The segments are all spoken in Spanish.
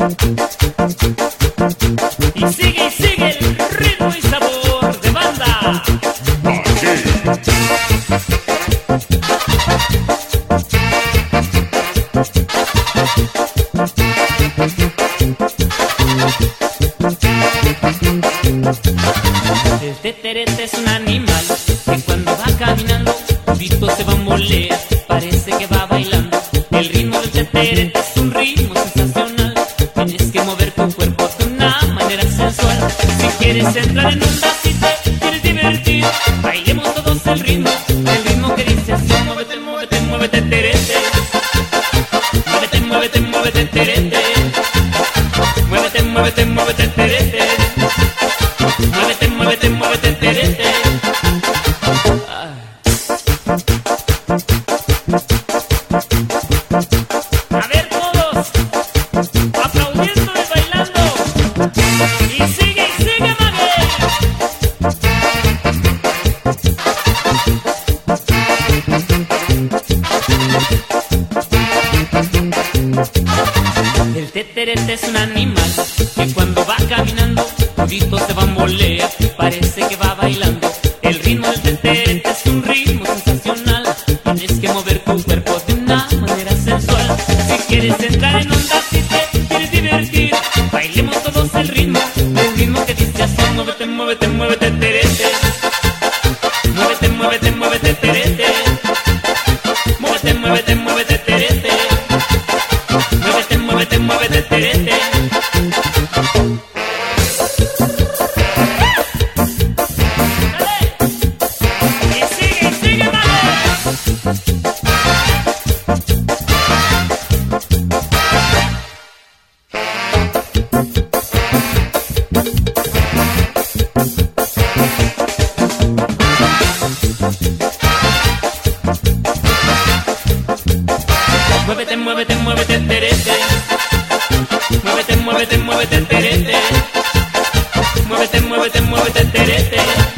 Y sigue y sigue el ritmo y sabor de banda. El teterete es un animal que cuando va caminando, todito se bambolea, parece que va bailando. El ritmo del teterete es un ritmo Si quieres entrar en onda, si quieres divertir, bailemos todos el ritmo, el ritmo que dice así, muévete, muévete, muévete, terete. Muévete, muévete, muévete, terete. Muévete, muévete, muévete, terete. Bambolea, parece que va bailando. El ritmo del teterete es un ritmo sensacional, tienes que mover tu cuerpo de una manera sensual. Si quieres entrar en onda, si te quieres divertir, bailemos todos el ritmo, el ritmo Muévete, muévete, muévete, terete. Muévete, muévete, muévete, terete. Muévete, muévete, muévete, terete.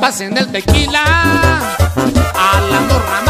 pasen el tequila a la morra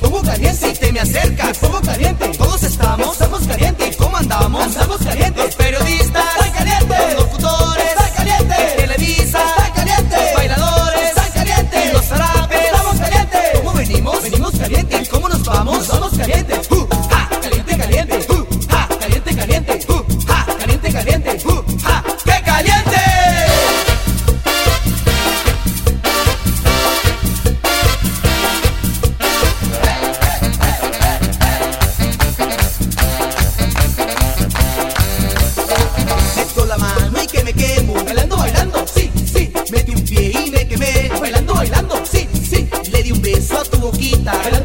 Pongo caliente si te me acercas. Me pongo caliente. Todos estamos, estamos calientes. ¿Cómo andamos? Estamos calientes. Pero Pero